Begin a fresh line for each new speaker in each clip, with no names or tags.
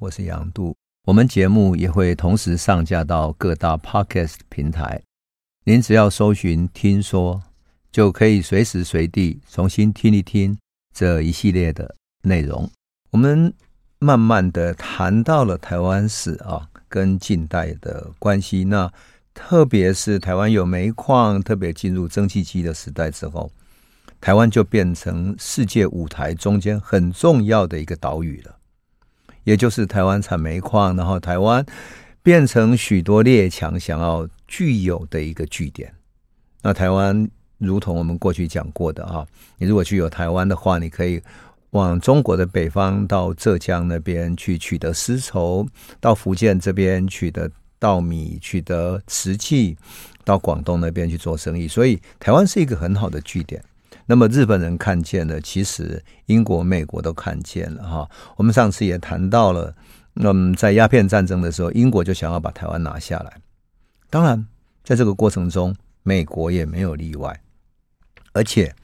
我是杨度。我们节目也会同时上架到各大 Podcast 平台，您只要搜寻“听说”，就可以随时随地重新听一听这一系列的内容。我们慢慢的谈到了台湾史啊，跟近代的关系。那特别是台湾有煤矿，特别进入蒸汽机的时代之后，台湾就变成世界舞台中间很重要的一个岛屿了。也就是台湾产煤矿，然后台湾变成许多列强想要具有的一个据点。那台湾如同我们过去讲过的啊，你如果具有台湾的话，你可以往中国的北方到浙江那边去取得丝绸，到福建这边取得稻米、取得瓷器，到广东那边去做生意。所以台湾是一个很好的据点。那么日本人看见了，其实英国、美国都看见了哈。我们上次也谈到了，那么在鸦片战争的时候，英国就想要把台湾拿下来。当然，在这个过程中，美国也没有例外。而且，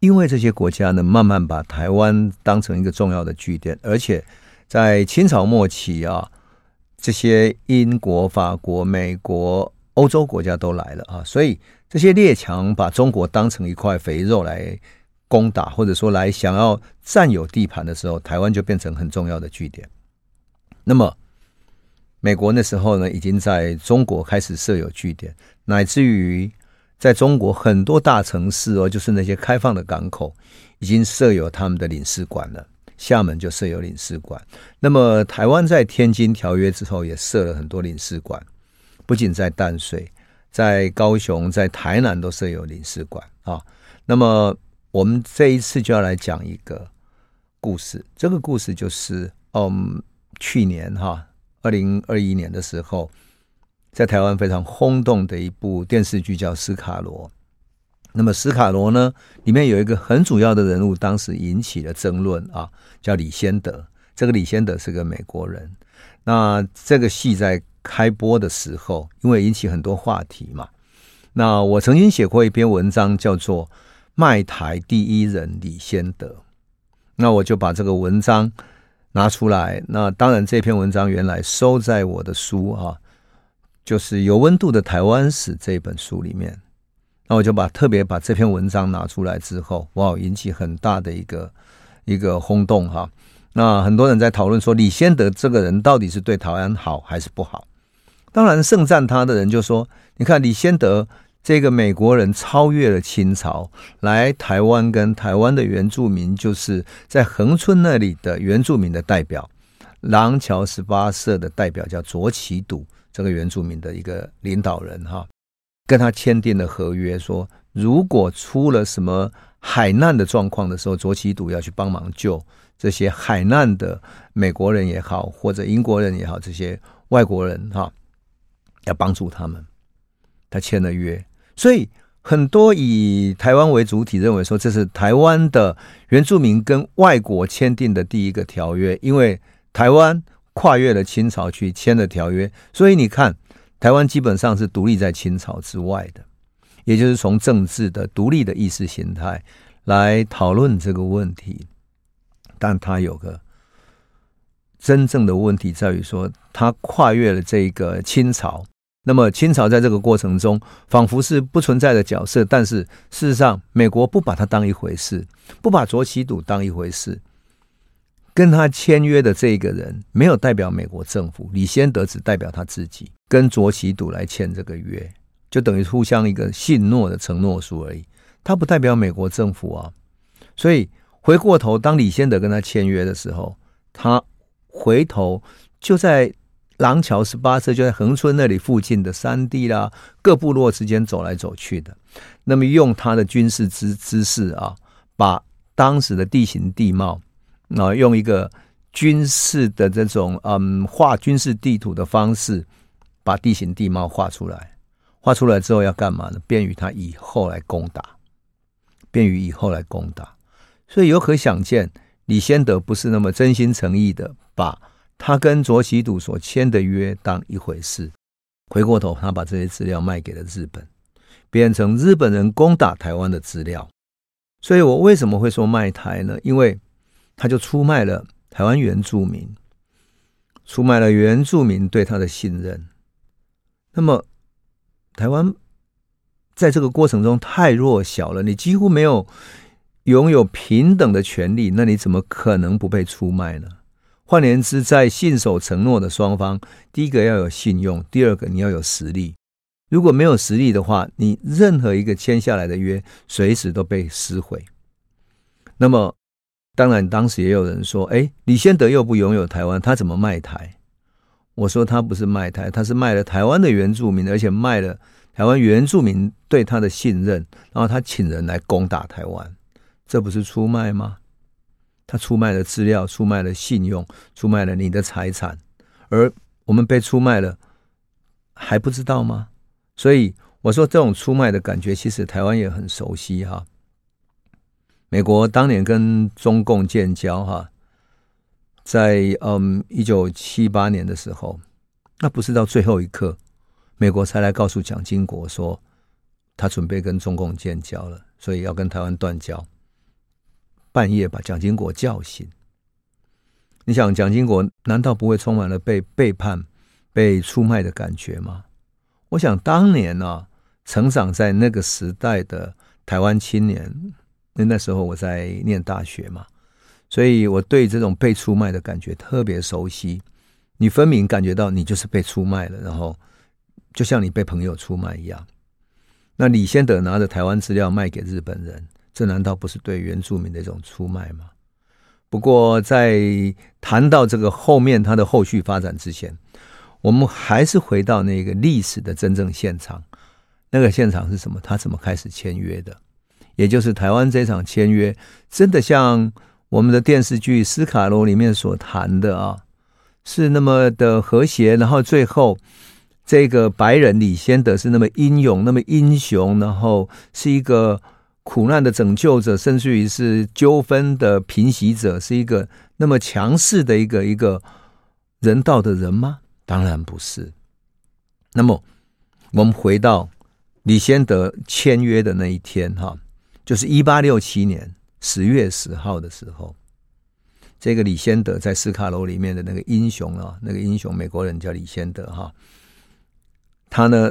因为这些国家呢，慢慢把台湾当成一个重要的据点，而且在清朝末期啊，这些英国、法国、美国、欧洲国家都来了啊，所以。这些列强把中国当成一块肥肉来攻打，或者说来想要占有地盘的时候，台湾就变成很重要的据点。那么，美国那时候呢，已经在中国开始设有据点，乃至于在中国很多大城市哦，就是那些开放的港口，已经设有他们的领事馆了。厦门就设有领事馆。那么，台湾在天津条约之后也设了很多领事馆，不仅在淡水。在高雄、在台南都设有领事馆啊。那么我们这一次就要来讲一个故事。这个故事就是，嗯，去年哈，二零二一年的时候，在台湾非常轰动的一部电视剧叫《斯卡罗》。那么《斯卡罗》呢，里面有一个很主要的人物，当时引起了争论啊，叫李先德。这个李先德是个美国人。那这个戏在。开播的时候，因为引起很多话题嘛，那我曾经写过一篇文章，叫做《卖台第一人李先德》，那我就把这个文章拿出来。那当然，这篇文章原来收在我的书哈，就是有温度的台湾史这本书里面。那我就把特别把这篇文章拿出来之后，哇，引起很大的一个一个轰动哈。那很多人在讨论说，李先德这个人到底是对台湾好还是不好？当然，盛赞他的人就说：“你看，李仙得这个美国人超越了清朝，来台湾跟台湾的原住民，就是在恒春那里的原住民的代表，廊桥十八社的代表叫卓杞笃，这个原住民的一个领导人哈，跟他签订了合约，说如果出了什么海难的状况的时候，卓杞笃要去帮忙救这些海难的美国人也好，或者英国人也好，这些外国人哈。”要帮助他们，他签了约，所以很多以台湾为主体认为说，这是台湾的原住民跟外国签订的第一个条约，因为台湾跨越了清朝去签了条约，所以你看，台湾基本上是独立在清朝之外的，也就是从政治的独立的意识形态来讨论这个问题，但他有个。真正的问题在于说，他跨越了这个清朝。那么清朝在这个过程中，仿佛是不存在的角色。但是事实上，美国不把他当一回事，不把卓杞笃当一回事。跟他签约的这个人，没有代表美国政府，李先德只代表他自己，跟卓杞笃来签这个约，就等于互相一个信诺的承诺书而已。他不代表美国政府啊。所以回过头，当李先德跟他签约的时候，他。回头就在廊桥十八社，就在恒村那里附近的山地啦，各部落之间走来走去的。那么用他的军事知知识啊，把当时的地形地貌，啊，用一个军事的这种嗯画军事地图的方式，把地形地貌画出来。画出来之后要干嘛呢？便于他以后来攻打，便于以后来攻打。所以有可想见。李先德不是那么真心诚意的把他跟卓杞笃所签的约当一回事，回过头他把这些资料卖给了日本，变成日本人攻打台湾的资料。所以我为什么会说卖台呢？因为他就出卖了台湾原住民。出卖了原住民对他的信任。那么，台湾在这个过程中太弱小了，你几乎没有拥有平等的权利，那你怎么可能不被出卖呢？换言之，在信守承诺的双方，第一个要有信用，第二个你要有实力。如果没有实力的话，你任何一个签下来的约，随时都被撕毁。那么，当然当时也有人说：“哎，李先德又不拥有台湾，他怎么卖台？”我说：“他不是卖台，他是卖了台湾的原住民，而且卖了台湾原住民对他的信任，然后他请人来攻打台湾，这不是出卖吗？”他出卖了资料，出卖了信用，出卖了你的财产，而我们被出卖了，还不知道吗？所以我说，这种出卖的感觉，其实台湾也很熟悉哈。美国当年跟中共建交哈，在嗯一九七八年的时候，那不是到最后一刻，美国才来告诉蒋经国说，他准备跟中共建交了，所以要跟台湾断交。半夜把蒋经国叫醒，你想蒋经国难道不会充满了被背叛、被出卖的感觉吗？我想当年啊，成长在那个时代的台湾青年，那那时候我在念大学嘛，所以我对这种被出卖的感觉特别熟悉。你分明感觉到你就是被出卖了，然后就像你被朋友出卖一样。那李先德拿着台湾资料卖给日本人。这难道不是对原住民的一种出卖吗？不过，在谈到这个后面它的后续发展之前，我们还是回到那个历史的真正现场。那个现场是什么？他怎么开始签约的？也就是台湾这场签约，真的像我们的电视剧《斯卡罗》里面所谈的啊，是那么的和谐。然后最后，这个白人李先德是那么英勇，那么英雄，然后是一个。苦难的拯救者，甚至于是纠纷的平息者，是一个那么强势的一个一个人道的人吗？当然不是。那么，我们回到李先德签约的那一天，哈，就是一八六七年十月十号的时候，这个李先德在斯卡罗里面的那个英雄啊，那个英雄美国人叫李先德，哈，他呢，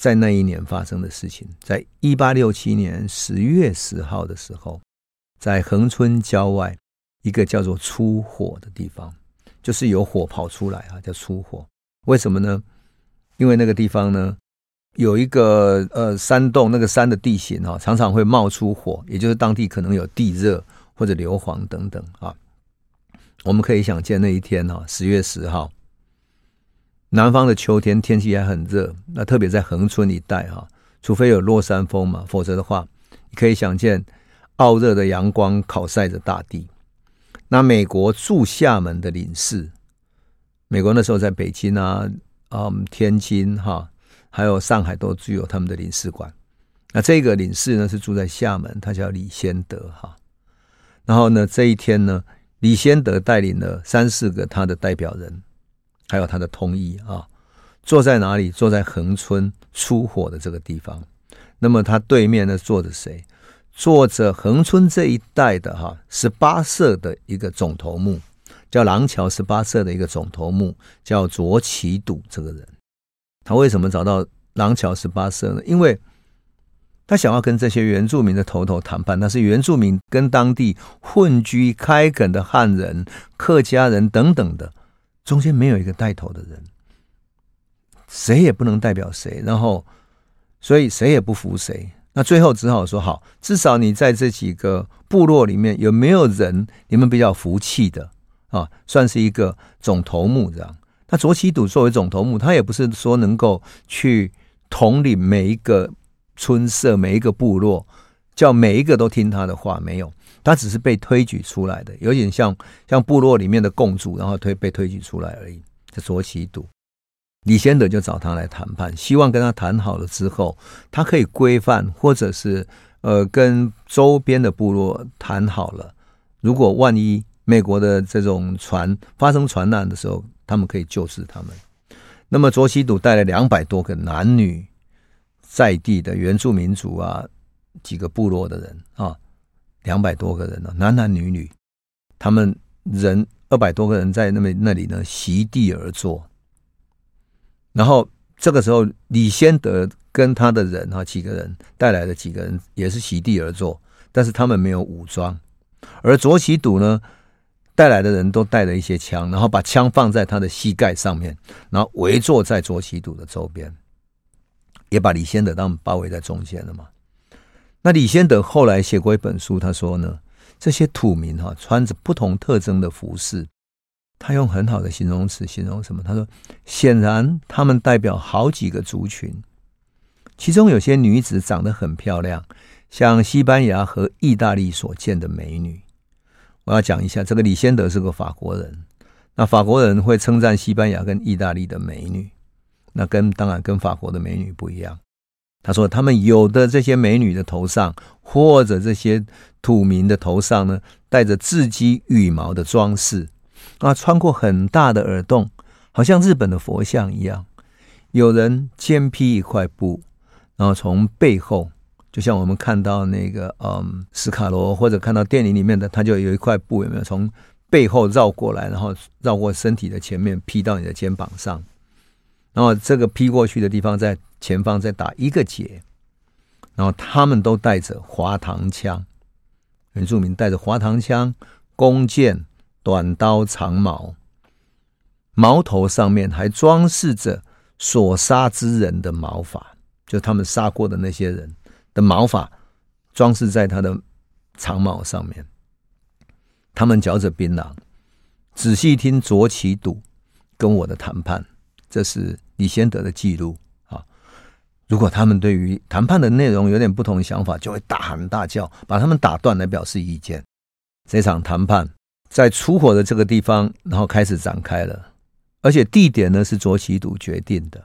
在那一年发生的事情，在一八六七年十月十号的时候，在恒春郊外一个叫做出火的地方，就是有火跑出来啊，叫出火。为什么呢？因为那个地方呢，有一个呃山洞，那个山的地形啊，常常会冒出火，也就是当地可能有地热或者硫磺等等啊。我们可以想见那一天啊，十月十号。南方的秋天天气还很热，那特别在恒春一带哈，除非有落山风嘛，否则的话，你可以想见傲热的阳光烤晒着大地。那美国驻厦门的领事，美国那时候在北京啊、嗯天津哈，还有上海都具有他们的领事馆。那这个领事呢是住在厦门，他叫李先德哈。然后呢，这一天呢，李先德带领了三四个他的代表人。还有他的通译啊，坐在哪里？坐在恒村出火的这个地方。那么他对面呢，坐着谁？坐着恒村这一带的哈十八社的一个总头目，叫廊桥十八社的一个总头目，叫卓杞笃这个人。他为什么找到廊桥十八社呢？因为他想要跟这些原住民的头头谈判。那是原住民跟当地混居开垦的汉人、客家人等等的。中间没有一个带头的人，谁也不能代表谁，然后，所以谁也不服谁。那最后只好说好，至少你在这几个部落里面有没有人你们比较服气的啊？算是一个总头目这样。那卓杞笃作为总头目，他也不是说能够去统领每一个村社、每一个部落，叫每一个都听他的话，没有。他只是被推举出来的，有点像像部落里面的共主，然后推被推举出来而已。这卓杞笃，李先德就找他来谈判，希望跟他谈好了之后，他可以规范，或者是呃跟周边的部落谈好了。如果万一美国的这种船发生船难的时候，他们可以救治他们。那么卓杞笃带了两百多个男女在地的原住民族啊，几个部落的人啊。两百多个人呢，男男女女，他们人二百多个人在那边那里呢席地而坐，然后这个时候李先德跟他的人哈几个人带来的几个人也是席地而坐，但是他们没有武装，而左起笃呢带来的人都带了一些枪，然后把枪放在他的膝盖上面，然后围坐在左起笃的周边，也把李先德他们包围在中间了嘛。那李先德后来写过一本书，他说呢。这些土民哈，穿着不同特征的服饰，他用很好的形容词形容什么？他说：“显然他们代表好几个族群，其中有些女子长得很漂亮，像西班牙和意大利所见的美女。”我要讲一下，这个李先德是个法国人，那法国人会称赞西班牙跟意大利的美女，那跟当然跟法国的美女不一样。他说：“他们有的这些美女的头上，或者这些土民的头上呢，戴着雉鸡羽毛的装饰，啊，穿过很大的耳洞，好像日本的佛像一样。有人肩披一块布，然后从背后，就像我们看到那个嗯，斯卡罗或者看到电影里面的，他就有一块布，有没有从背后绕过来，然后绕过身体的前面，披到你的肩膀上。”然后这个披过去的地方，在前方再打一个结，然后他们都带着滑膛枪，原住民带着滑膛枪、弓箭、短刀、长矛，矛头上面还装饰着所杀之人的毛发，就他们杀过的那些人的毛发，装饰在他的长矛上面。他们嚼着槟榔，仔细听左起笃跟我的谈判。这是李先德的记录！如果他们对于谈判的内容有点不同的想法，就会大喊大叫，把他们打断来表示意见。这场谈判在出火的这个地方，然后开始展开了，而且地点呢是左起笃决定的。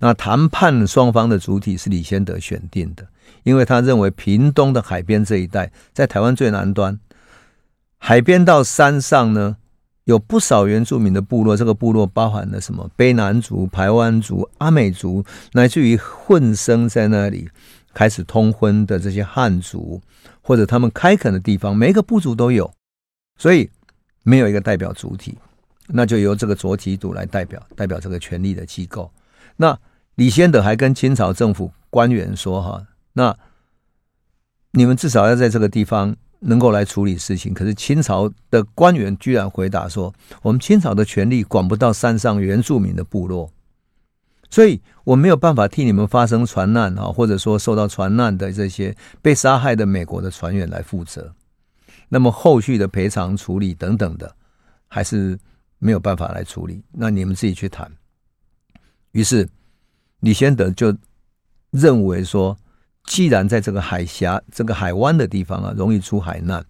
那谈判双方的主体是李先德选定的，因为他认为屏东的海边这一带在台湾最南端，海边。到山上呢。有不少原住民的部落，这个部落包含了什么？卑南族、排湾族、阿美族，乃至于混生在那里开始通婚的这些汉族，或者他们开垦的地方，每一个部族都有，所以没有一个代表主体，那就由这个左起笃来代表，代表这个权力的机构。那李先德还跟清朝政府官员说：“哈，那你们至少要在这个地方。”能够来处理事情，可是清朝的官员居然回答说：“我们清朝的权力管不到山上原住民的部落，所以我没有办法替你们发生船难啊，或者说受到船难的这些被杀害的美国的船员来负责。那么后续的赔偿处理等等的，还是没有办法来处理。那你们自己去谈。”于是李先德就认为说。既然在这个海峡、这个海湾的地方啊，容易出海难，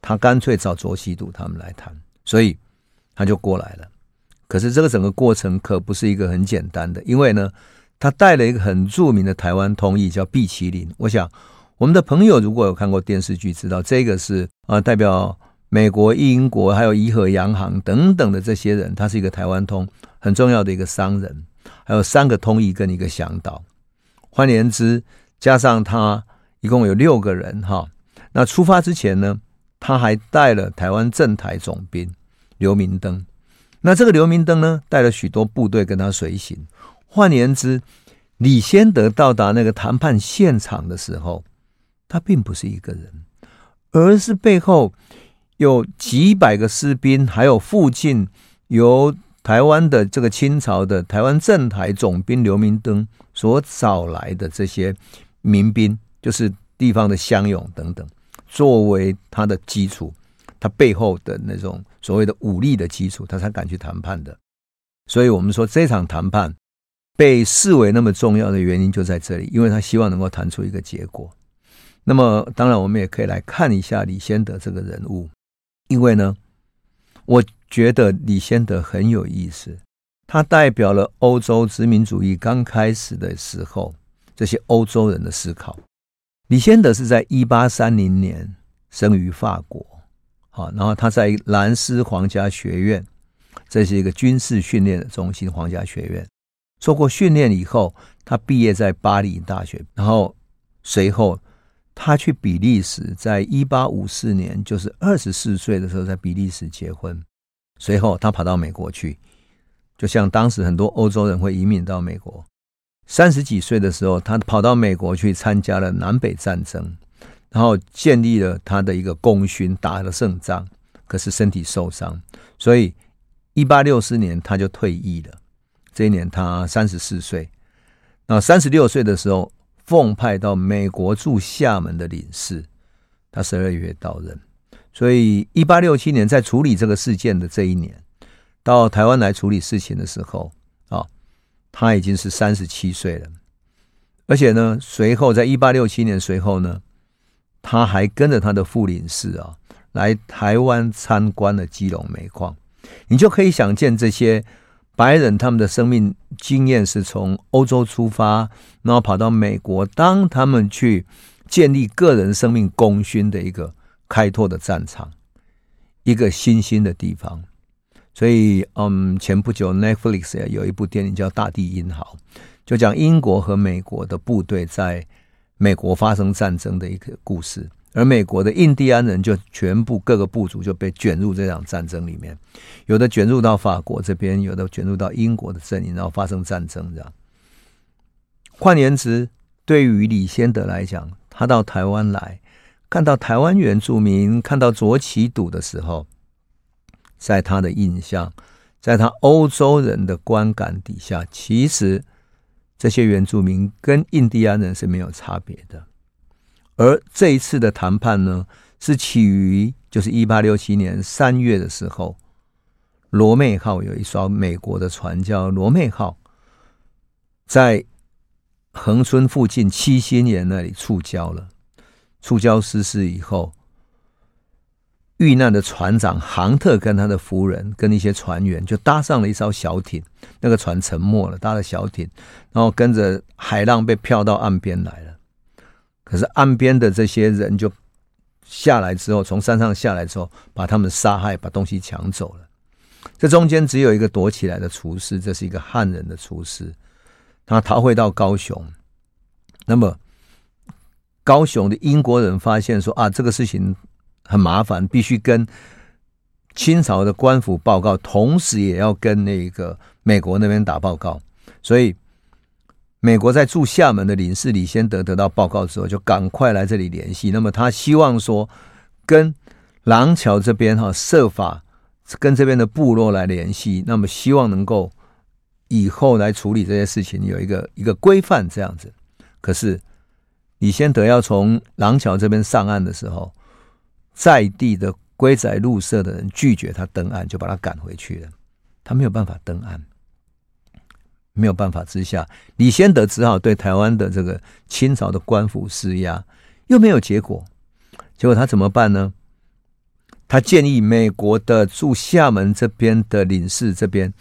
他干脆找卓西度他们来谈，所以他就过来了。可是这个整个过程可不是一个很简单的，因为呢，他带了一个很著名的台湾通译，叫毕麒麟。我想我们的朋友如果有看过电视剧，知道这个是啊，代表美国、英国还有怡和洋行等等的这些人，他是一个台湾通很重要的一个商人，还有三个通译跟一个向导。换言之。加上他一共有六个人哈，那出发之前呢，他还带了台湾镇台总兵刘明灯。那这个刘明灯呢，带了许多部队跟他随行。换言之，李先德到达那个谈判现场的时候，他并不是一个人，而是背后有几百个士兵，还有附近由台湾的这个清朝的台湾镇台总兵刘明灯所找来的这些。民兵就是地方的乡勇等等，作为他的基础，他背后的那种所谓的武力的基础，他才敢去谈判的。所以，我们说这场谈判被视为那么重要的原因就在这里，因为他希望能够谈出一个结果。那么，当然我们也可以来看一下李先德这个人物，因为呢，我觉得李先德很有意思，他代表了欧洲殖民主义刚开始的时候。这些欧洲人的思考。李先德是在一八三零年生于法国，好，然后他在兰斯皇家学院，这是一个军事训练的中心，皇家学院做过训练以后，他毕业在巴黎大学，然后随后他去比利时，在一八五四年，就是二十四岁的时候，在比利时结婚。随后，他跑到美国去，就像当时很多欧洲人会移民到美国。三十几岁的时候，他跑到美国去参加了南北战争，然后建立了他的一个功勋，打了胜仗。可是身体受伤，所以一八六四年他就退役了。这一年他三十四岁。那三十六岁的时候，奉派到美国驻厦门的领事，他十二月到任。所以，一八六七年在处理这个事件的这一年，到台湾来处理事情的时候，啊，他已经是三十七岁了。而且呢，随后在一八六七年随后呢，他还跟着他的副领事啊，来台湾参观了基隆煤矿。你就可以想见，这些白人他们的生命经验是从欧洲出发，然后跑到美国，当他们去建立个人生命功勋的一个。开拓的战场，一个新兴的地方，所以，嗯，前不久 Netflix 有一部电影叫《大地英豪》，就讲英国和美国的部队在美国发生战争的一个故事，而美国的印第安人就全部各个部族就被卷入这场战争里面，有的卷入到法国这边，有的卷入到英国的阵营，然后发生战争这样。换言之，对于李先德来讲，他到台湾来。看到台湾原住民，看到卓杞笃的时候，在他的印象，在他欧洲人的观感底下，其实这些原住民跟印第安人是没有差别的。而这一次的谈判呢，是起于就是一八六七年三月的时候，罗妹号有一艘美国的船叫罗妹号，在恒春附近七星岩那里触礁了。触礁失事以后，遇难的船长杭特跟他的夫人跟一些船员就搭上了一艘小艇，那个船沉没了，搭了小艇，然后跟着海浪被漂到岸边来了。可是岸边的这些人就下来之后，从山上下来之后，把他们杀害，把东西抢走了。这中间只有一个躲起来的厨师，这是一个汉人的厨师，他逃回到高雄。那么。高雄的英国人发现说啊，这个事情很麻烦，必须跟清朝的官府报告，同时也要跟那个美国那边打报告。所以，美国在驻厦门的领事李先德得到报告之后，就赶快来这里联系。那么，他希望说跟廊桥这边哈设法跟这边的部落来联系，那么希望能够以后来处理这些事情有一个一个规范这样子。可是。李先德要从廊桥这边上岸的时候，在地的龟仔入社的人拒绝他登岸，就把他赶回去了。他没有办法登岸，没有办法之下，李先德只好对台湾的这个清朝的官府施压，又没有结果。结果他怎么办呢？他建议美国的驻厦门这边的领事这边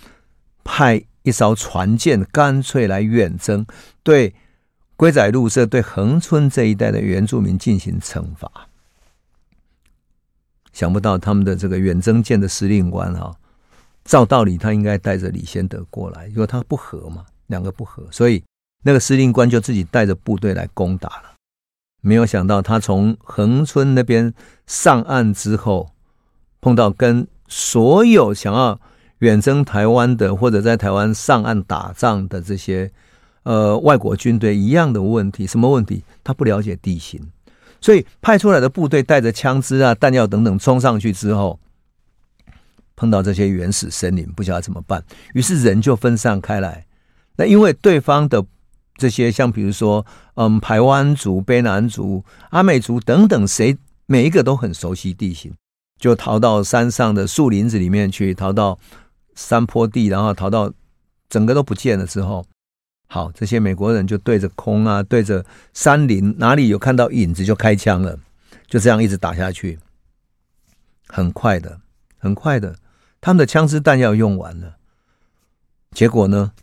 派一艘船舰，干脆来远征，对。龟仔禄社对恒春这一带的原住民进行惩罚，想不到他们的这个远征舰的司令官哈，照道理他应该带着李先德过来，因为他不和嘛，两个不和，所以那个司令官就自己带着部队来攻打了。没有想到他从恒村那边上岸之后，碰到跟所有想要远征台湾的或者在台湾上岸打仗的这些。呃，外国军队一样的问题，什么问题？他不了解地形，所以派出来的部队带着枪支啊、弹药等等冲上去之后，碰到这些原始森林，不晓得怎么办，于是人就分散开来。那因为对方的这些，像比如说，嗯，排湾族、卑南族、阿美族等等，谁每一个都很熟悉地形，就逃到山上的树林子里面去，逃到山坡地，然后逃到整个都不见了之后。好，这些美国人就对着空啊，对着山林，哪里有看到影子就开枪了，就这样一直打下去。很快的，很快的，他们的枪支弹药用完了。结果呢，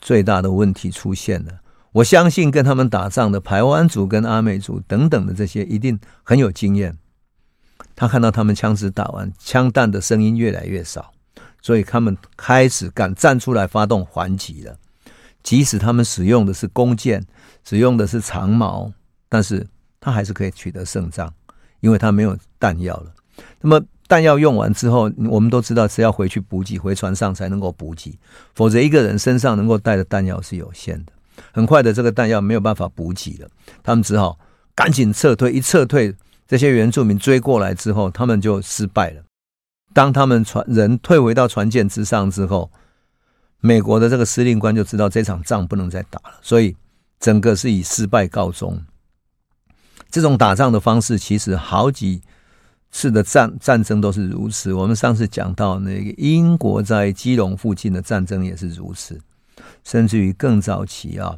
最大的问题出现了。我相信跟他们打仗的排湾族跟阿美族等等的这些一定很有经验。他看到他们枪支打完，枪弹的声音越来越少，所以他们开始敢站出来发动还击了。即使他们使用的是弓箭，使用的是长矛，但是他还是可以取得胜仗，因为他没有弹药了。那么弹药用完之后，我们都知道是要回去补给，回船上才能够补给，否则一个人身上能够带的弹药是有限的。很快的，这个弹药没有办法补给了，他们只好赶紧撤退。一撤退，这些原住民追过来之后，他们就失败了。当他们船人退回到船舰之上之后，美国的这个司令官就知道这场仗不能再打了，所以整个是以失败告终。这种打仗的方式，其实好几次的战战争都是如此。我们上次讲到那个英国在基隆附近的战争也是如此，甚至于更早期啊，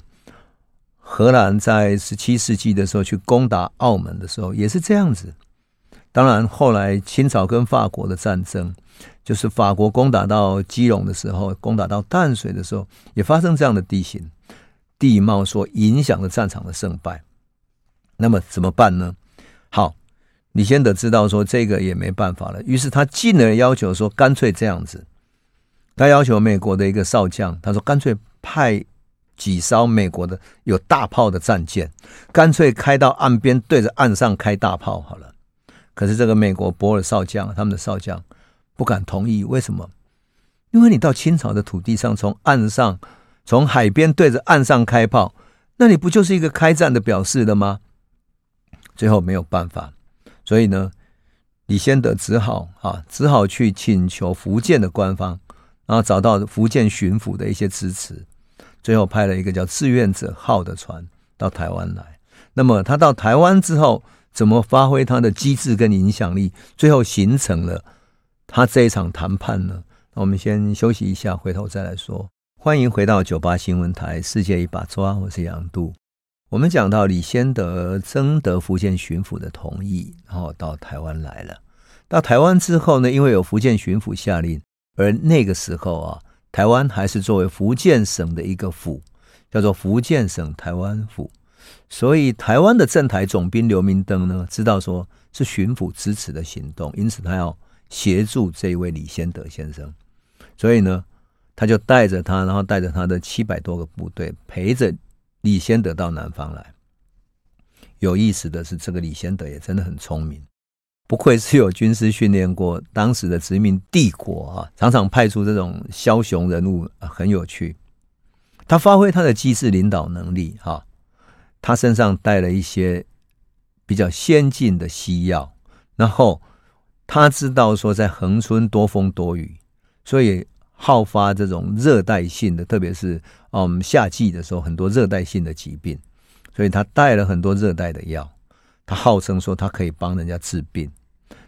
荷兰在十七世纪的时候去攻打澳门的时候也是这样子。当然，后来清朝跟法国的战争。就是法国攻打到基隆的时候，攻打到淡水的时候，也发生这样的地形地貌，所影响了战场的胜败。那么怎么办呢？好，李先德知道说这个也没办法了，于是他进而要求说，干脆这样子，他要求美国的一个少将，他说干脆派几艘美国的有大炮的战舰，干脆开到岸边，对着岸上开大炮好了。可是这个美国博尔少将，他们的少将。不敢同意，为什么？因为你到清朝的土地上，从岸上、从海边对着岸上开炮，那你不就是一个开战的表示了吗？最后没有办法，所以呢，李先德只好啊，只好去请求福建的官方，然后找到福建巡抚的一些支持，最后派了一个叫“志愿者号”的船到台湾来。那么他到台湾之后，怎么发挥他的机智跟影响力？最后形成了。他这一场谈判呢，那我们先休息一下，回头再来说。欢迎回到九八新闻台《世界一把抓》，我是杨渡。我们讲到李先德征得福建巡抚的同意，然后到台湾来了。到台湾之后呢，因为有福建巡抚下令，而那个时候啊，台湾还是作为福建省的一个府，叫做福建省台湾府。所以台湾的镇台总兵刘明灯呢，知道说是巡抚支持的行动，因此他要。协助这位李先德先生，所以呢，他就带着他，然后带着他的七百多个部队，陪着李先德到南方来。有意思的是，这个李先德也真的很聪明，不愧是有军事训练过。当时的殖民帝国啊，常常派出这种枭雄人物，很有趣。他发挥他的机智领导能力，哈，他身上带了一些比较先进的西药，然后。他知道说在恒春多风多雨，所以好发这种热带性的，特别是嗯夏季的时候，很多热带性的疾病，所以他带了很多热带的药。他号称说他可以帮人家治病，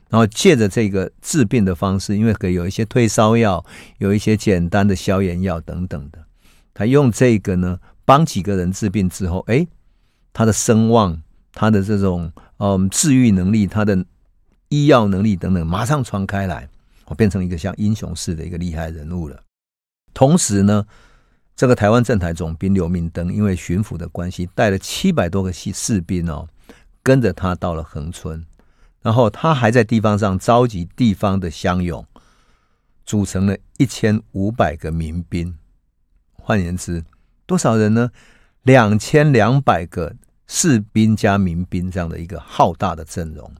然后借着这个治病的方式，因为可以有一些退烧药，有一些简单的消炎药等等的，他用这个呢帮几个人治病之后，哎，他的声望，他的这种嗯治愈能力，他的。医药能力等等，马上传开来，我变成一个像英雄似的一个厉害人物了。同时呢，这个台湾镇台总兵刘明登，因为巡抚的关系，带了七百多个士士兵哦，跟着他到了恒春，然后他还在地方上召集地方的乡勇，组成了一千五百个民兵。换言之，多少人呢？两千两百个士兵加民兵这样的一个浩大的阵容。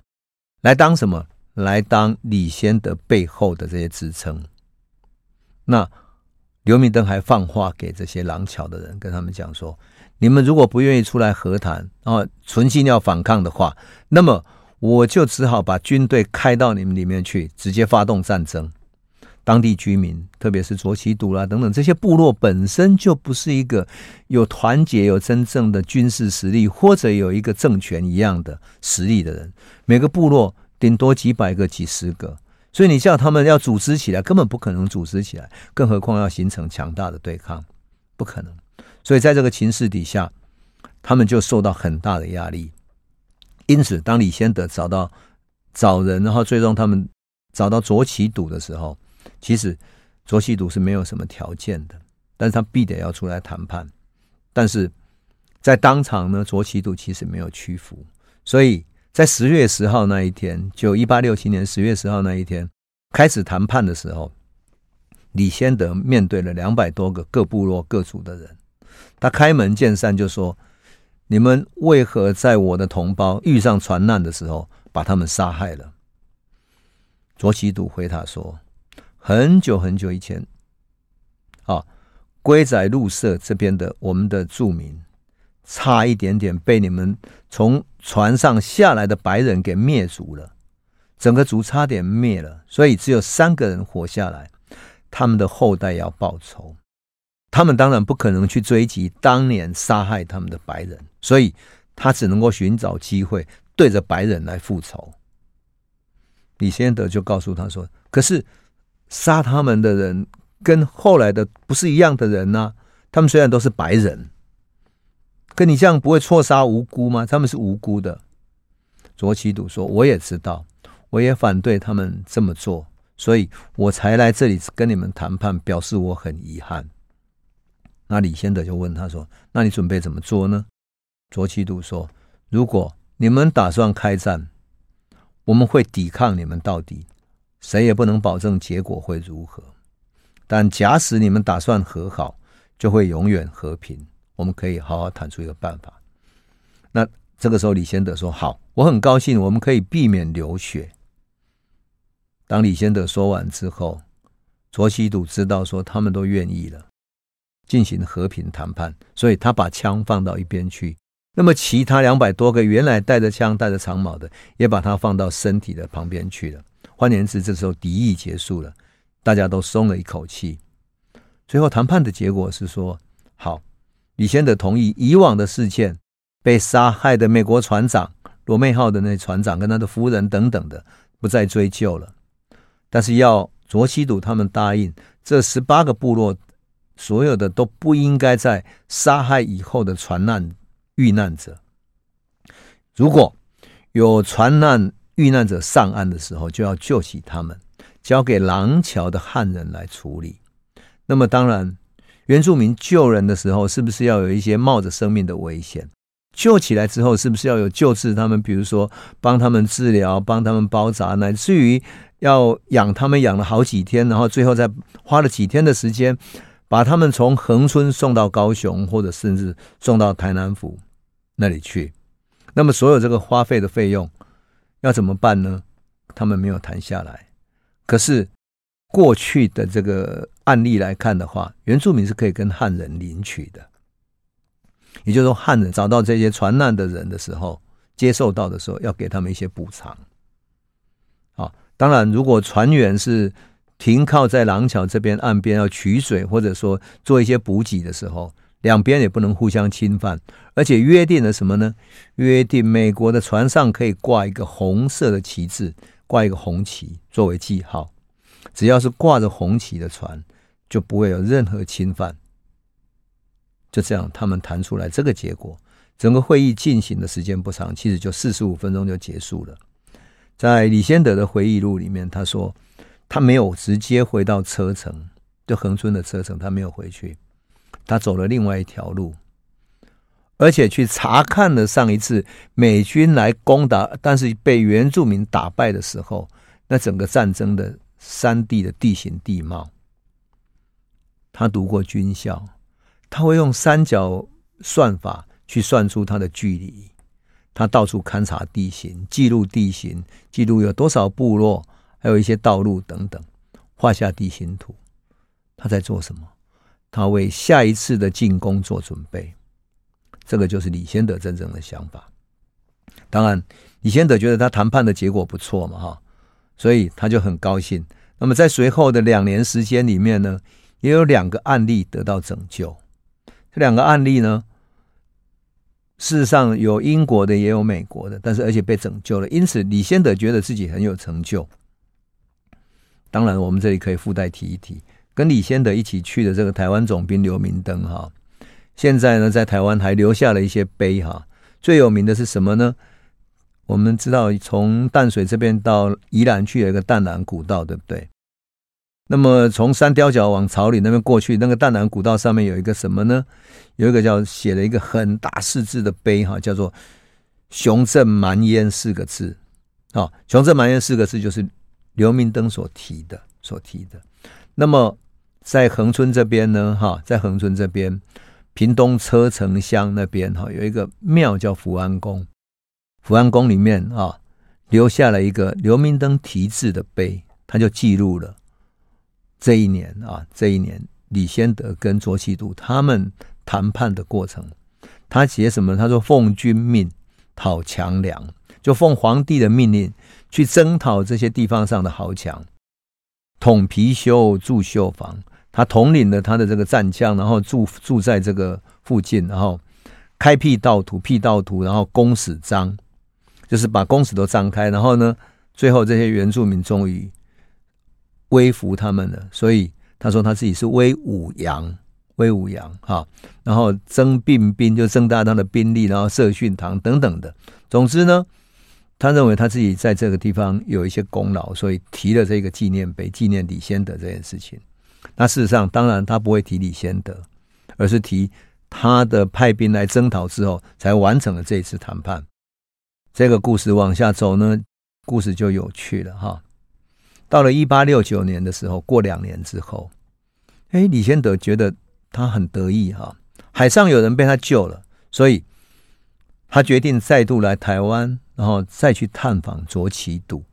来当什么？来当李先德背后的这些支撑。那刘明灯还放话给这些廊桥的人，跟他们讲说：你们如果不愿意出来和谈，啊，存心要反抗的话，那么我就只好把军队开到你们里面去，直接发动战争。当地居民，特别是卓杞笃啦等等这些部落，本身就不是一个有团结、有真正的军事实力，或者有一个政权一样的实力的人。每个部落顶多几百个、几十个，所以你叫他们要组织起来，根本不可能组织起来，更何况要形成强大的对抗，不可能。所以在这个情势底下，他们就受到很大的压力。因此，当李先德找到找人，然后最终他们找到卓杞笃的时候，其实卓杞笃是没有什么条件的，但是他必得要出来谈判。但是在当场呢，卓杞笃其实没有屈服。所以在十月十号那一天，就一八六七年十月十号那一天开始谈判的时候，李先德面对了两百多个各部落各族的人，他开门见山就说：“你们为何在我的同胞遇上船难的时候把他们杀害了？”卓杞笃回答说：“很久很久以前，啊，龟仔禄社这边的我们的住民，差一点点被你们从船上下来的白人给灭族了，整个族差点灭了，所以只有三个人活下来。他们的后代要报仇，他们当然不可能去追击当年杀害他们的白人，所以他只能够寻找机会对着白人来复仇。”李先德就告诉他说：“可是杀他们的人跟后来的不是一样的人呐、啊。他们虽然都是白人，可你这样不会错杀无辜吗？他们是无辜的。”卓奇笃说：“我也知道，我也反对他们这么做，所以我才来这里跟你们谈判，表示我很遗憾。”那李先德就问他说：“那你准备怎么做呢？”卓奇笃说：“如果你们打算开战。”我们会抵抗你们到底，谁也不能保证结果会如何。但假使你们打算和好，就会永远和平。我们可以好好谈出一个办法。那这个时候，李先德说：“好，我很高兴，我们可以避免流血。”当李先德说完之后，卓西笃知道说他们都愿意了，进行和平谈判，所以他把枪放到一边去。那么，其他两百多个原来带着枪、带着长矛的，也把它放到身体的旁边去了。换言之，这时候敌意结束了，大家都松了一口气。最后谈判的结果是说：好，李先德同意以往的事件，被杀害的美国船长罗妹号的那船长跟他的夫人等等的，不再追究了。但是要卓杞笃他们答应，这十八个部落所有的都不应该在杀害以后的船难。遇难者，如果有船难遇难者上岸的时候，就要救起他们，交给廊桥的汉人来处理。那么，当然，原住民救人的时候，是不是要有一些冒着生命的危险？救起来之后，是不是要有救治他们？比如说，帮他们治疗，帮他们包扎，乃至于要养他们养了好几天，然后最后再花了几天的时间，把他们从恒春送到高雄，或者甚至送到台南府。那里去，那么所有这个花费的费用要怎么办呢？他们没有谈下来。可是过去的这个案例来看的话，原住民是可以跟汉人领取的。也就是说，汉人找到这些船难的人的时候，接受到的时候，要给他们一些补偿。啊，当然，如果船员是停靠在廊桥这边岸边要取水，或者说做一些补给的时候。两边也不能互相侵犯，而且约定了什么呢？约定美国的船上可以挂一个红色的旗帜，挂一个红旗作为记号。只要是挂着红旗的船，就不会有任何侵犯。就这样，他们谈出来这个结果。整个会议进行的时间不长，其实就四十五分钟就结束了。在李先德的回忆录里面，他说他没有直接回到车城，就恒春的车城，他没有回去。他走了另外一条路，而且去查看了上一次美军来攻打，但是被原住民打败的时候，那整个战争的山地的地形地貌。他读过军校，他会用三角算法去算出它的距离。他到处勘察地形，记录地形，记录有多少部落，还有一些道路等等，画下地形图。他在做什么？他为下一次的进攻做准备，这个就是李先德真正的想法。当然，李先德觉得他谈判的结果不错嘛，哈，所以他就很高兴。那么在随后的两年时间里面呢，也有两个案例得到拯救。这两个案例呢，事实上有英国的，也有美国的，但是而且被拯救了。因此，李先德觉得自己很有成就。当然，我们这里可以附带提一提。跟李先德一起去的这个台湾总兵刘明灯哈，现在呢，在台湾还留下了一些碑哈。最有名的是什么呢？我们知道从淡水这边到宜兰去有一个淡南古道，对不对？那么从三貂角往草岭那边过去，那个淡南古道上面有一个什么呢？有一个叫写了一个很大四字的碑哈，叫做“雄镇蛮烟”四个字。啊，“雄镇蛮烟”四个字就是刘明灯所提的，所提的。那么在恒春这边呢，哈，在恒春这边屏东车城乡那边哈有一个庙叫福安宫，福安宫里面啊留下了一个刘明灯题字的碑，他就记录了这一年啊这一年李先德跟卓其度他们谈判的过程。他写什么？他说：“奉君命讨强梁，就奉皇帝的命令去征讨这些地方上的豪强，统貔貅驻绣房。”他统领了他的这个战将，然后住住在这个附近，然后开辟道途，辟道途，然后公使张，就是把公使都张开，然后呢，最后这些原住民终于威服他们了。所以他说他自己是威武扬，威武扬哈，然后增并兵，就增大他的兵力，然后设训堂等等的。总之呢，他认为他自己在这个地方有一些功劳，所以提了这个纪念碑，纪念李先德这件事情。那事实上，当然他不会提李先德，而是提他的派兵来征讨之后，才完成了这一次谈判。这个故事往下走呢，故事就有趣了哈。到了一八六九年的时候，过两年之后，哎，李先德觉得他很得意哈，海上有人被他救了，所以他决定再度来台湾，然后再去探访卓杞笃。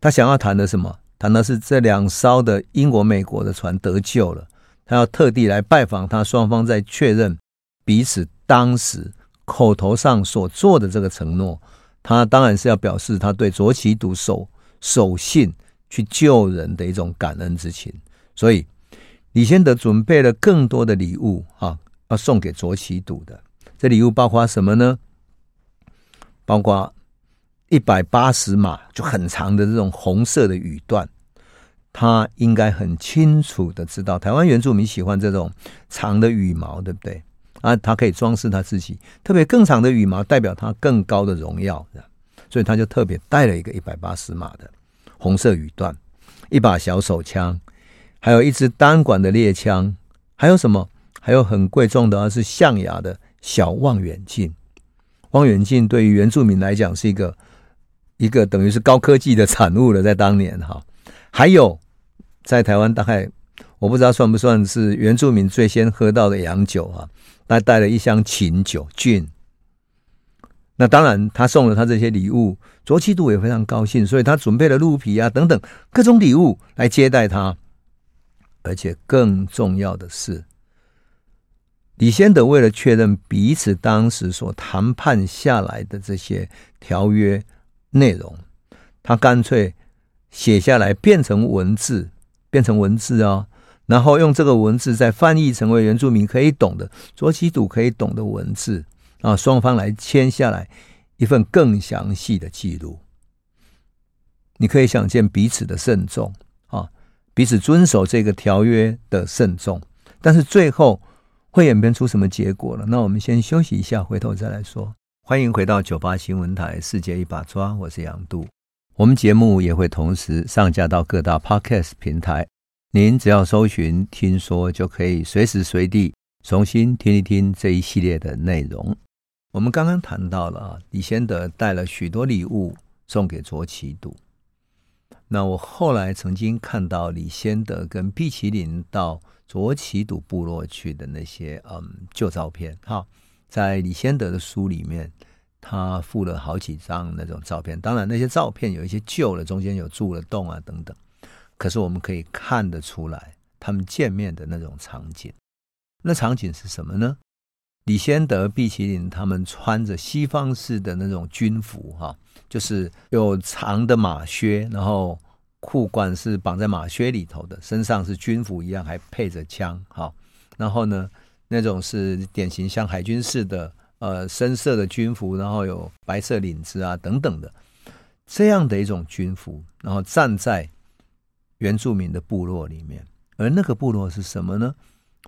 他想要谈的什么？谈的是这两艘的英国、美国的船得救了，他要特地来拜访他，双方在确认彼此当时口头上所做的这个承诺。他当然是要表示他对卓杞笃守守信、去救人的一种感恩之情。所以李先德准备了更多的礼物啊，要送给卓杞笃的。这礼物包括什么呢？包括。一百八十码就很长的这种红色的羽缎，他应该很清楚的知道，台湾原住民喜欢这种长的羽毛，对不对？啊，他可以装饰他自己，特别更长的羽毛代表他更高的荣耀，所以他就特别带了一个一百八十码的红色羽缎，一把小手枪，还有一支单管的猎枪，还有什么？还有很贵重的是象牙的小望远镜。望远镜对于原住民来讲是一个。一个等于是高科技的产物了，在当年哈，还有在台湾大概我不知道算不算是原住民最先喝到的洋酒啊，他带了一箱琴酒菌。那当然，他送了他这些礼物，卓七度也非常高兴，所以他准备了鹿皮啊等等各种礼物来接待他。而且更重要的是，李先德为了确认彼此当时所谈判下来的这些条约。内容，他干脆写下来，变成文字，变成文字啊，然后用这个文字再翻译成为原住民可以懂的、卓杞笃可以懂的文字啊，双方来签下来一份更详细的记录。你可以想见彼此的慎重啊，彼此遵守这个条约的慎重，但是最后会演变出什么结果了？那我们先休息一下，回头再来说。欢迎回到九八新闻台《世界一把抓》，我是杨渡。我们节目也会同时上架到各大 Podcast 平台，您只要搜寻“听说”，就可以随时随地重新听一听这一系列的内容。我们刚刚谈到了啊，李先德带了许多礼物送给卓杞笃。那我后来曾经看到李先德跟毕奇林到卓杞笃部落去的那些嗯旧照片，哈。在李先德的书里面，他附了好几张那种照片。当然，那些照片有一些旧了，中间有住了洞啊等等。可是我们可以看得出来，他们见面的那种场景。那场景是什么呢？李先德、毕奇林他们穿着西方式的那种军服，哈，就是有长的马靴，然后裤管是绑在马靴里头的，身上是军服一样，还配着枪，哈。然后呢，那种是典型像海军式的，呃，深色的军服，然后有白色领子啊等等的这样的一种军服，然后站在原住民的部落里面，而那个部落是什么呢？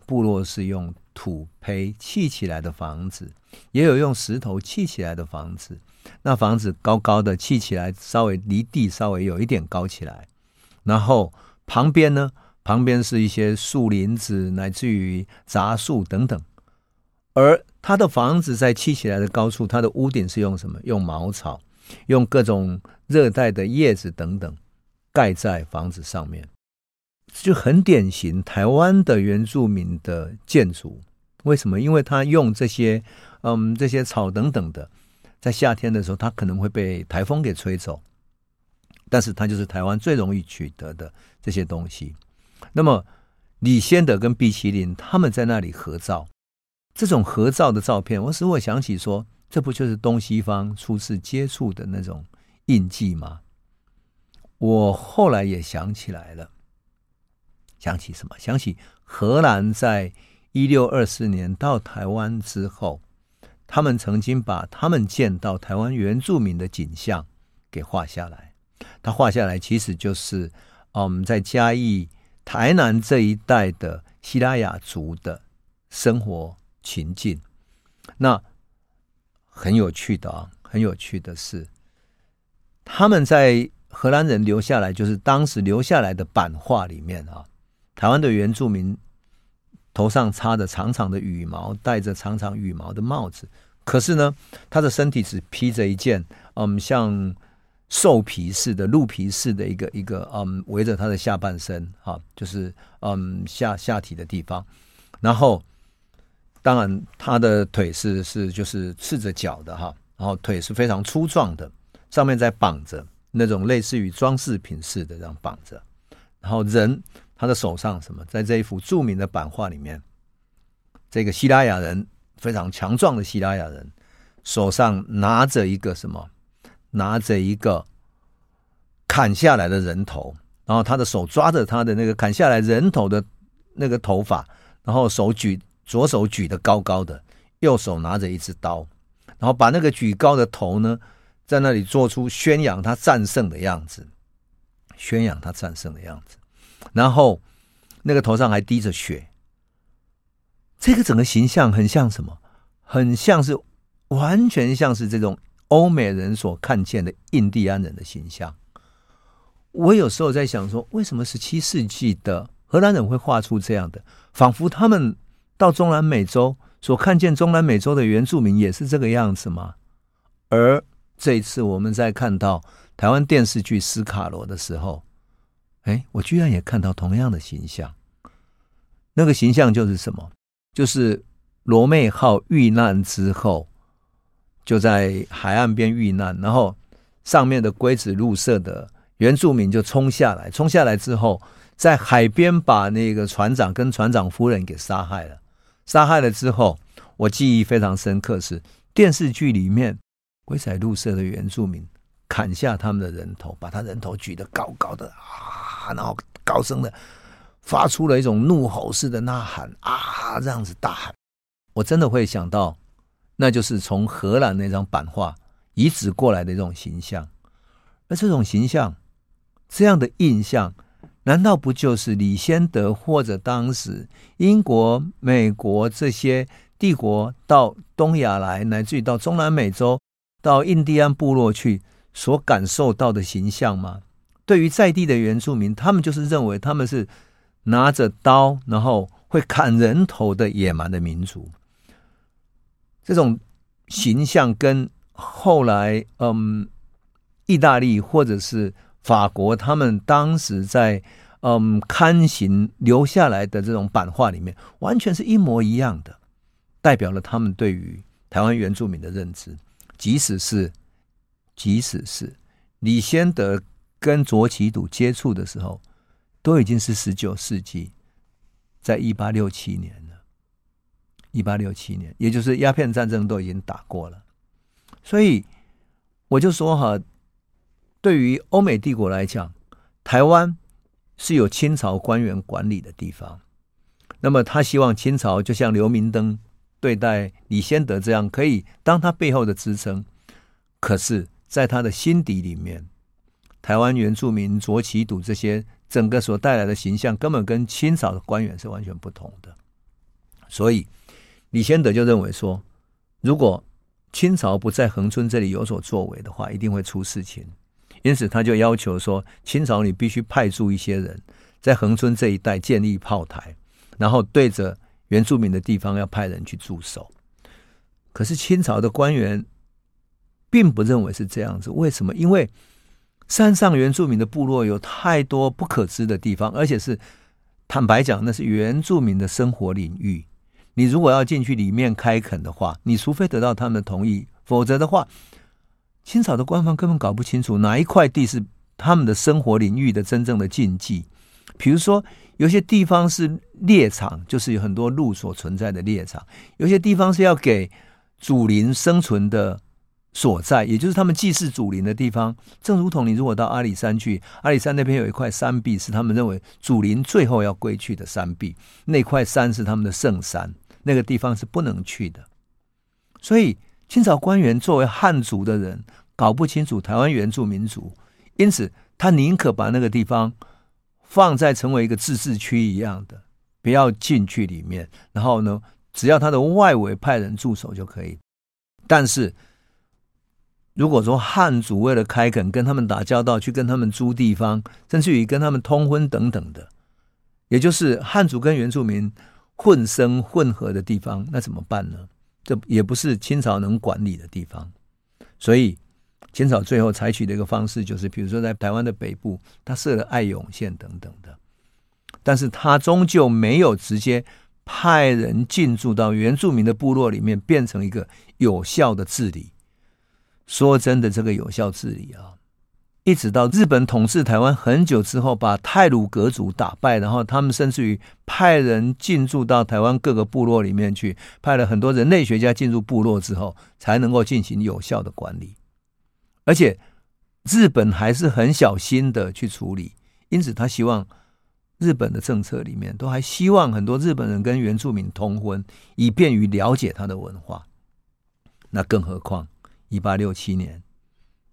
部落是用土坯砌起来的房子，也有用石头砌起来的房子。那房子高高的砌起来，稍微离地稍微有一点高起来，然后旁边呢？旁边是一些树林子，乃至于杂树等等，而他的房子在砌起来的高处，他的屋顶是用什么？用茅草，用各种热带的叶子等等盖在房子上面。就很典型台湾的原住民的建筑。为什么？因为他用这些，嗯，这些草等等的，在夏天的时候，它可能会被台风给吹走，但是它就是台湾最容易取得的这些东西。那么李仙得跟毕希林他们在那里合照，这种合照的照片，我使我想起说，这不就是东西方初次接触的那种印记吗？我后来也想起来了，想起什么？想起荷兰在。一六二四年到台湾之后，他们曾经把他们见到台湾原住民的景象给画下来。他画下来其实就是，嗯，在嘉义、台南这一带的西拉雅族的生活情境。那很有趣的啊，很有趣的是，他们在荷兰人留下来，就是当时留下来的版画里面啊，台湾的原住民。头上插着长长的羽毛，戴着长长羽毛的帽子。可是呢，他的身体只披着一件，嗯，像兽皮似的、鹿皮似的一个一个，嗯，围着他的下半身，哈，就是嗯下下体的地方。然后，当然他的腿是是就是赤着脚的哈，然后腿是非常粗壮的，上面在绑着那种类似于装饰品似的这样绑着，然后人。他的手上什么？在这一幅著名的版画里面，这个希拉雅人非常强壮的希拉雅人，手上拿着一个什么？拿着一个砍下来的人头，然后他的手抓着他的那个砍下来人头的那个头发，然后手举左手举得高高的，右手拿着一支刀，然后把那个举高的头呢，在那里做出宣扬他战胜的样子，宣扬他战胜的样子。然后，那个头上还滴着血，这个整个形象很像什么？很像是，完全像是这种欧美人所看见的印第安人的形象。我有时候在想说，为什么十七世纪的荷兰人会画出这样的？仿佛他们到中南美洲所看见中南美洲的原住民也是这个样子吗？而这一次我们在看到台湾电视剧《斯卡罗》的时候。哎，我居然也看到同样的形象。那个形象就是什么？就是罗妹号遇难之后，就在海岸边遇难，然后上面的龟子入社的原住民就冲下来，冲下来之后，在海边把那个船长跟船长夫人给杀害了。杀害了之后，我记忆非常深刻是电视剧里面龟仔入社的原住民砍下他们的人头，把他人头举得高高的啊。然后高声的发出了一种怒吼似的呐喊啊，这样子大喊，我真的会想到，那就是从荷兰那张版画移植过来的这种形象。而这种形象，这样的印象，难道不就是李先德或者当时英国、美国这些帝国到东亚来，乃至于到中南美洲、到印第安部落去所感受到的形象吗？对于在地的原住民，他们就是认为他们是拿着刀，然后会砍人头的野蛮的民族。这种形象跟后来，嗯，意大利或者是法国，他们当时在嗯刊行留下来的这种版画里面，完全是一模一样的，代表了他们对于台湾原住民的认知。即使是，即使是李仙得。跟卓其笃接触的时候，都已经是十九世纪，在一八六七年。一八六七年，也就是鸦片战争都已经打过了。所以我就说哈，对于欧美帝国来讲，台湾是有清朝官员管理的地方。那么他希望清朝就像刘明灯对待李仙得这样，可以当他背后的支撑。可是，在他的心底里面。台湾原住民卓杞笃这些整个所带来的形象，根本跟清朝的官员是完全不同的。所以李仙得就认为说，如果清朝不在恒春这里有所作为的话，一定会出事情。因此，他就要求说，清朝你必须派驻一些人在恒春这一带建立炮台，然后对着原住民的地方要派人去驻守。可是清朝的官员并不认为是这样子，为什么？因为山上原住民的部落有太多不可知的地方，而且是坦白讲，那是原住民的生活领域。你如果要进去里面开垦的话，你除非得到他们的同意，否则的话，清朝的官方根本搞不清楚哪一块地是他们的生活领域的真正的禁忌。比如说，有些地方是猎场，就是有很多鹿所存在的猎场；有些地方是要给祖灵生存的所在，也就是他们祭祀祖灵的地方。正如同你如果到阿里山去，阿里山那边有一块山壁，是他们认为祖灵最后要归去的山壁，那块山是他们的圣山。那个地方是不能去的，所以清朝官员作为汉族的人，搞不清楚台湾原住民族，因此他宁可把那个地方放在成为一个自治区一样的，不要进去里面。然后呢，只要他的外围派人驻守就可以。但是如果说汉族为了开垦，跟他们打交道，去跟他们租地方，甚至于跟他们通婚等等的，也就是汉族跟原住民。混生混合的地方，那怎么办呢？这也不是清朝能管理的地方，所以清朝最后采取的一个方式，就是比如说在台湾的北部，他设了爱永县等等的，但是他终究没有直接派人进驻到原住民的部落里面，变成一个有效的治理。说真的，这个有效治理啊。一直到日本统治台湾很久之后，把太鲁阁族打败，然后他们甚至于派人进驻到台湾各个部落里面去，派了很多人类学家进入部落之后，才能够进行有效的管理。而且日本还是很小心的去处理，因此他希望日本的政策里面都还希望很多日本人跟原住民通婚，以便于了解他的文化。那更何况一八六七年。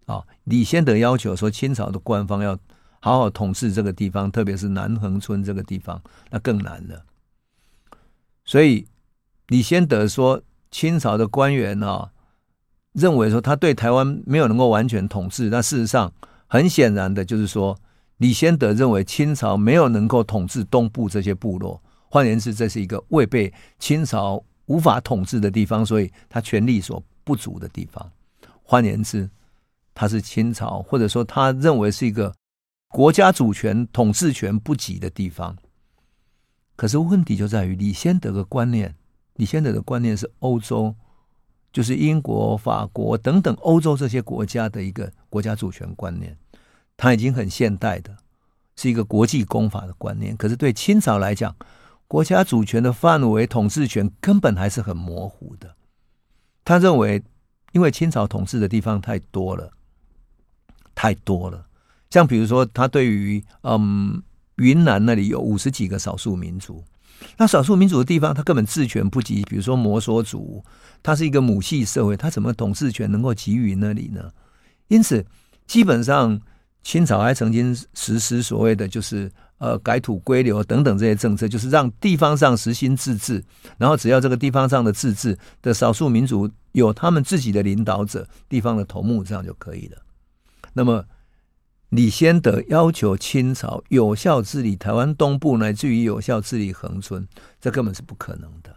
啊，李先德要求说，清朝的官方要好好统治这个地方，特别是南横村这个地方，那更难了。所以李先德说，清朝的官员啊，认为说他对台湾没有能够完全统治。那事实上，很显然的就是说，李先德认为清朝没有能够统治东部这些部落。换言之，这是一个未被清朝无法统治的地方，所以他权力所不足的地方。换言之。他是清朝，或者说他认为是一个国家主权、统治权不及的地方。可是问题就在于李先德的观念，李先德的观念是欧洲，就是英国、法国等等欧洲这些国家的一个国家主权观念。他已经很现代的，是一个国际公法的观念。可是对清朝来讲，国家主权的范围、统治权根本还是很模糊的。他认为，因为清朝统治的地方太多了。太多了，像比如说，他对于嗯云南那里有五十几个少数民族，那少数民族的地方，他根本治权不及。比如说摩梭族，他是一个母系社会，他怎么统治权能够给予那里呢？因此，基本上清朝还曾经实施所谓的就是呃改土归流等等这些政策，就是让地方上实行自治，然后只要这个地方上的自治的少数民族有他们自己的领导者、地方的头目，这样就可以了。那么，李先德要求清朝有效治理台湾东部，乃至于有效治理恒春，这根本是不可能的。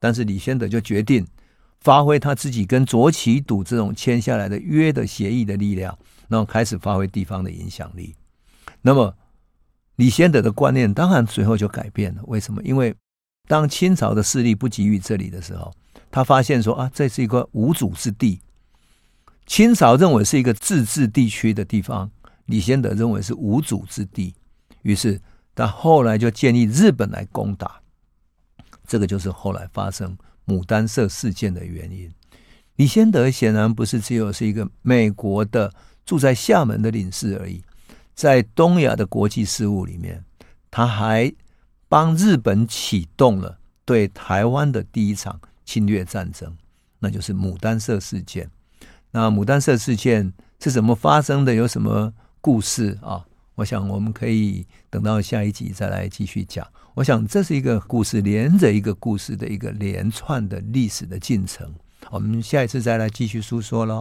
但是李先德就决定发挥他自己跟左奇赌这种签下来的约的协议的力量，然后开始发挥地方的影响力。那么，李先德的观念当然随后就改变了。为什么？因为当清朝的势力不及于这里的时候，他发现说啊，这是一块无主之地。清朝认为是一个自治地区的地方，李先德认为是无主之地，于是他后来就建议日本来攻打，这个就是后来发生牡丹社事件的原因。李先德显然不是只有是一个美国的住在厦门的领事而已，在东亚的国际事务里面，他还帮日本启动了对台湾的第一场侵略战争，那就是牡丹社事件。那牡丹社事件是怎么发生的？有什么故事啊？我想我们可以等到下一集再来继续讲。我想这是一个故事连着一个故事的一个连串的历史的进程。我们下一次再来继续诉说喽。